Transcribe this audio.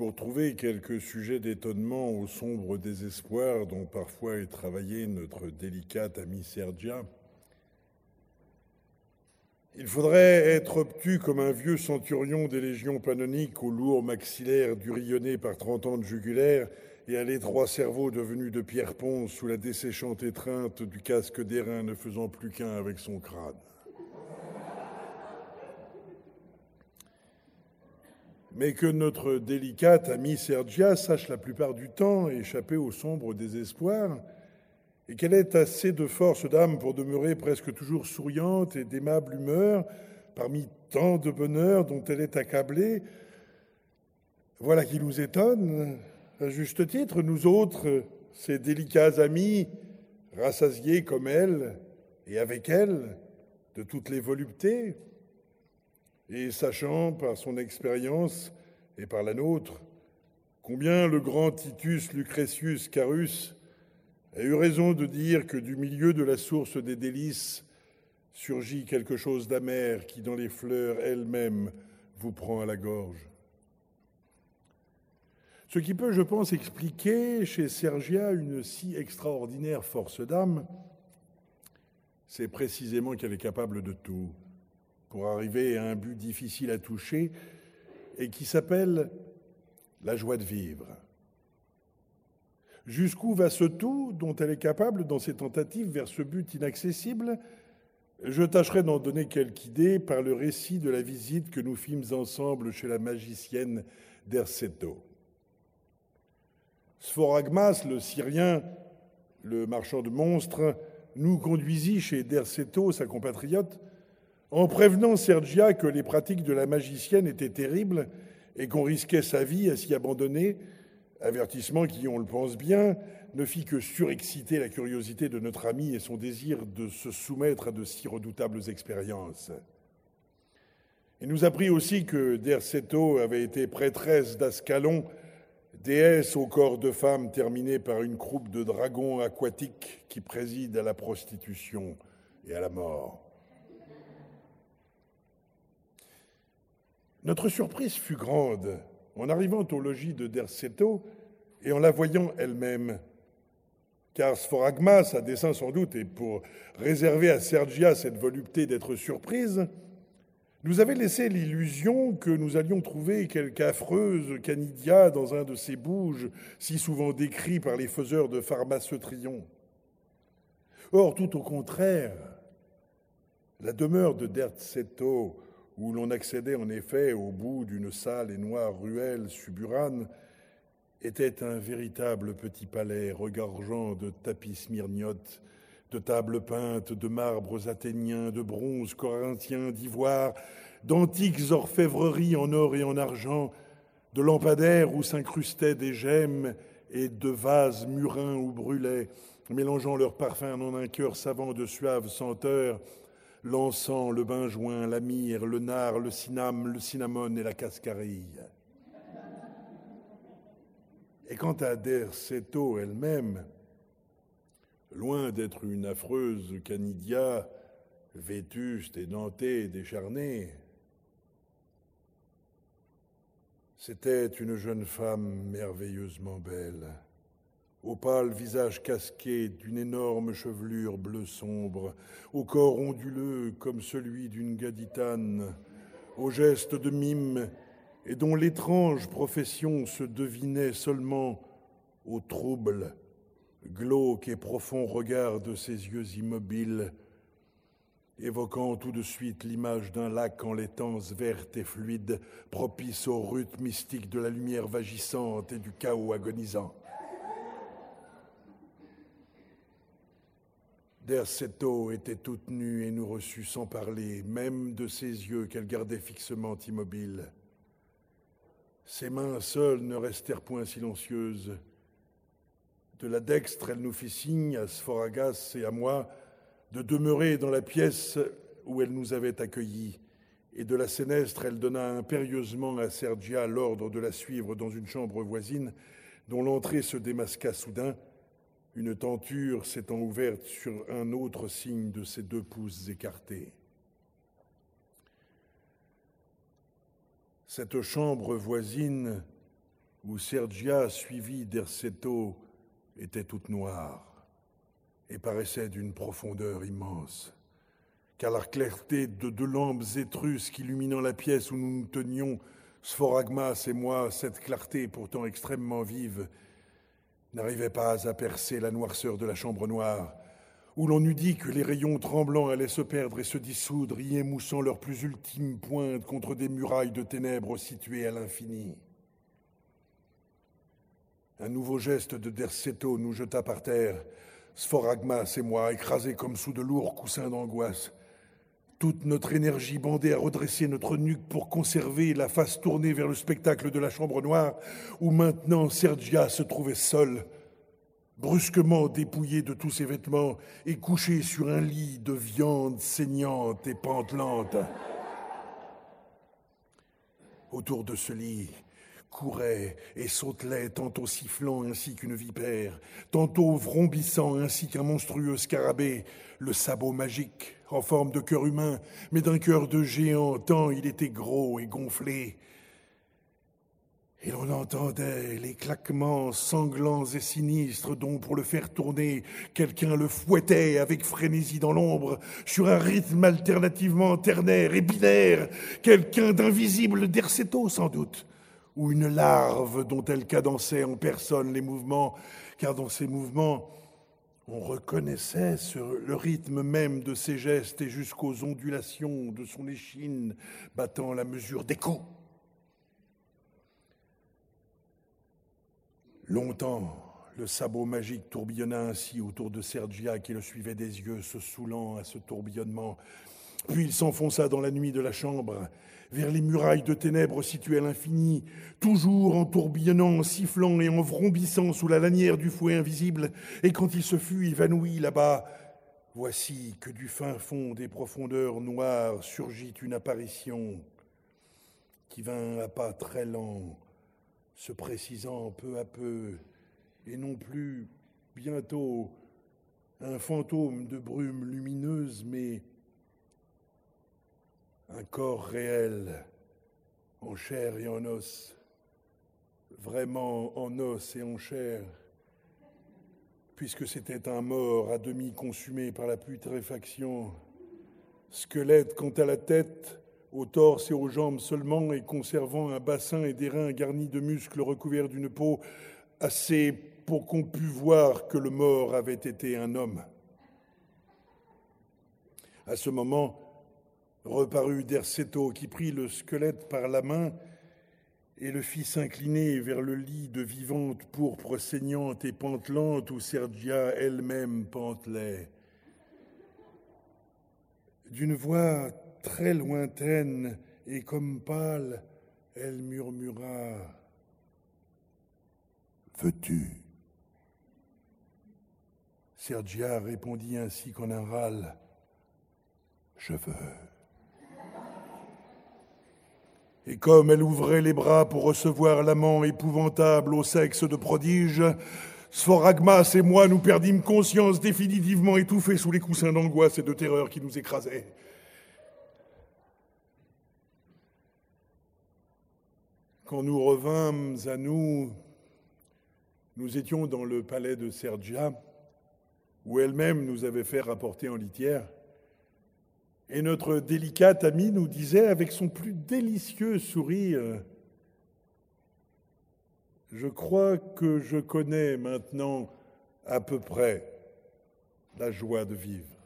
pour trouver quelques sujets d'étonnement au sombre désespoir dont parfois est travaillée notre délicate amie Sergia, il faudrait être obtus comme un vieux centurion des légions panoniques au lourd maxillaire durillonné par trente ans de jugulaire et à l'étroit cerveau devenu de pierre ponce sous la desséchante étreinte du casque d'airain ne faisant plus qu'un avec son crâne. Mais que notre délicate amie Sergia sache la plupart du temps échapper au sombre désespoir, et qu'elle ait assez de force d'âme pour demeurer presque toujours souriante et d'aimable humeur parmi tant de bonheur dont elle est accablée, voilà qui nous étonne, à juste titre, nous autres, ces délicats amis, rassasiés comme elle et avec elle de toutes les voluptés, et sachant par son expérience et par la nôtre combien le grand Titus Lucretius Carus a eu raison de dire que du milieu de la source des délices surgit quelque chose d'amer qui, dans les fleurs elles-mêmes, vous prend à la gorge. Ce qui peut, je pense, expliquer chez Sergia une si extraordinaire force d'âme, c'est précisément qu'elle est capable de tout pour arriver à un but difficile à toucher et qui s'appelle la joie de vivre. Jusqu'où va ce tout dont elle est capable dans ses tentatives vers ce but inaccessible? Je tâcherai d'en donner quelques idées par le récit de la visite que nous fîmes ensemble chez la magicienne d'Erceto. Sphoragmas, le Syrien, le marchand de monstres, nous conduisit chez Derceto, sa compatriote, en prévenant Sergia que les pratiques de la magicienne étaient terribles et qu'on risquait sa vie à s'y abandonner, avertissement qui, on le pense bien, ne fit que surexciter la curiosité de notre ami et son désir de se soumettre à de si redoutables expériences. Il nous apprit aussi que Derceto avait été prêtresse d'Ascalon, déesse au corps de femme terminée par une croupe de dragons aquatiques qui préside à la prostitution et à la mort. Notre surprise fut grande en arrivant au logis de Derceto et en la voyant elle-même. Car Sphoragmas, à dessein sans doute, et pour réserver à Sergia cette volupté d'être surprise, nous avait laissé l'illusion que nous allions trouver quelque affreuse canidia dans un de ces bouges si souvent décrits par les faiseurs de pharmaceutrion. Or, tout au contraire, la demeure de Derceto où l'on accédait en effet au bout d'une sale et noire ruelle suburane, était un véritable petit palais regorgeant de tapis smyrniotes, de tables peintes, de marbres athéniens, de bronzes corinthiens, d'ivoire, d'antiques orfèvreries en or et en argent, de lampadaires où s'incrustaient des gemmes et de vases murins où brûlaient, mélangeant leurs parfums en un cœur savant de suaves senteurs, l'encens, le benjoin, la myrrhe, le nard, le cinname, le cinnamone et la cascarille. Et quant à Derceto elle-même, loin d'être une affreuse canidia, vétuste et dentée et décharnée, c'était une jeune femme merveilleusement belle au pâle visage casqué d'une énorme chevelure bleu sombre, au corps onduleux comme celui d'une gaditane, aux gestes de mime et dont l'étrange profession se devinait seulement au trouble, glauque et profond regard de ses yeux immobiles, évoquant tout de suite l'image d'un lac en laitance verte et fluide, propice au rythme mystique de la lumière vagissante et du chaos agonisant. Derceto était toute nue et nous reçut sans parler, même de ses yeux qu'elle gardait fixement immobiles. Ses mains seules ne restèrent point silencieuses. De la dextre, elle nous fit signe à Sphoragas et à moi de demeurer dans la pièce où elle nous avait accueillis, et de la sénestre, elle donna impérieusement à Sergia l'ordre de la suivre dans une chambre voisine, dont l'entrée se démasqua soudain une tenture s'étant ouverte sur un autre signe de ses deux pouces écartés. Cette chambre voisine où Sergia, suivie d'Erceto, était toute noire et paraissait d'une profondeur immense, car la clarté de deux lampes étrusques illuminant la pièce où nous nous tenions, Sphoragmas et moi, cette clarté pourtant extrêmement vive, n'arrivait pas à percer la noirceur de la chambre noire, où l'on eût dit que les rayons tremblants allaient se perdre et se dissoudre, y émoussant leurs plus ultimes pointes contre des murailles de ténèbres situées à l'infini. Un nouveau geste de Derceto nous jeta par terre, Sphoragmas et moi, écrasés comme sous de lourds coussins d'angoisse. Toute notre énergie bandée à redresser notre nuque pour conserver la face tournée vers le spectacle de la chambre noire, où maintenant Sergia se trouvait seule, brusquement dépouillée de tous ses vêtements et couchée sur un lit de viande saignante et pantelante. Autour de ce lit, courait et sautelait, tantôt sifflant ainsi qu'une vipère, tantôt vrombissant ainsi qu'un monstrueux scarabée, le sabot magique, en forme de cœur humain, mais d'un cœur de géant, tant il était gros et gonflé. Et l'on entendait les claquements sanglants et sinistres dont, pour le faire tourner, quelqu'un le fouettait avec frénésie dans l'ombre, sur un rythme alternativement ternaire et binaire, quelqu'un d'invisible d'Erceto sans doute, ou une larve dont elle cadençait en personne les mouvements, car dans ces mouvements, on reconnaissait sur le rythme même de ses gestes et jusqu'aux ondulations de son échine battant la mesure d'écho. Longtemps, le sabot magique tourbillonna ainsi autour de Sergia qui le suivait des yeux, se saoulant à ce tourbillonnement. Puis il s'enfonça dans la nuit de la chambre, vers les murailles de ténèbres situées à l'infini, toujours en tourbillonnant, en sifflant et en vrombissant sous la lanière du fouet invisible. Et quand il se fut évanoui là-bas, voici que du fin fond des profondeurs noires surgit une apparition qui vint à pas très lents, se précisant peu à peu, et non plus bientôt un fantôme de brume lumineuse, mais un corps réel, en chair et en os, vraiment en os et en chair, puisque c'était un mort à demi consumé par la putréfaction, squelette quant à la tête, au torse et aux jambes seulement, et conservant un bassin et des reins garnis de muscles recouverts d'une peau assez pour qu'on pût voir que le mort avait été un homme. À ce moment, reparut Derceto, qui prit le squelette par la main et le fit s'incliner vers le lit de vivante pourpre saignante et pantelante où Sergia elle-même pantelait. D'une voix très lointaine et comme pâle, elle murmura Veux-tu? Sergia répondit ainsi qu'en un râle Je veux. Et comme elle ouvrait les bras pour recevoir l'amant épouvantable au sexe de prodige, Sphoragmas et moi nous perdîmes conscience définitivement étouffés sous les coussins d'angoisse et de terreur qui nous écrasaient. Quand nous revînmes à nous, nous étions dans le palais de Sergia, où elle-même nous avait fait rapporter en litière. Et notre délicate amie nous disait avec son plus délicieux sourire, je crois que je connais maintenant à peu près la joie de vivre.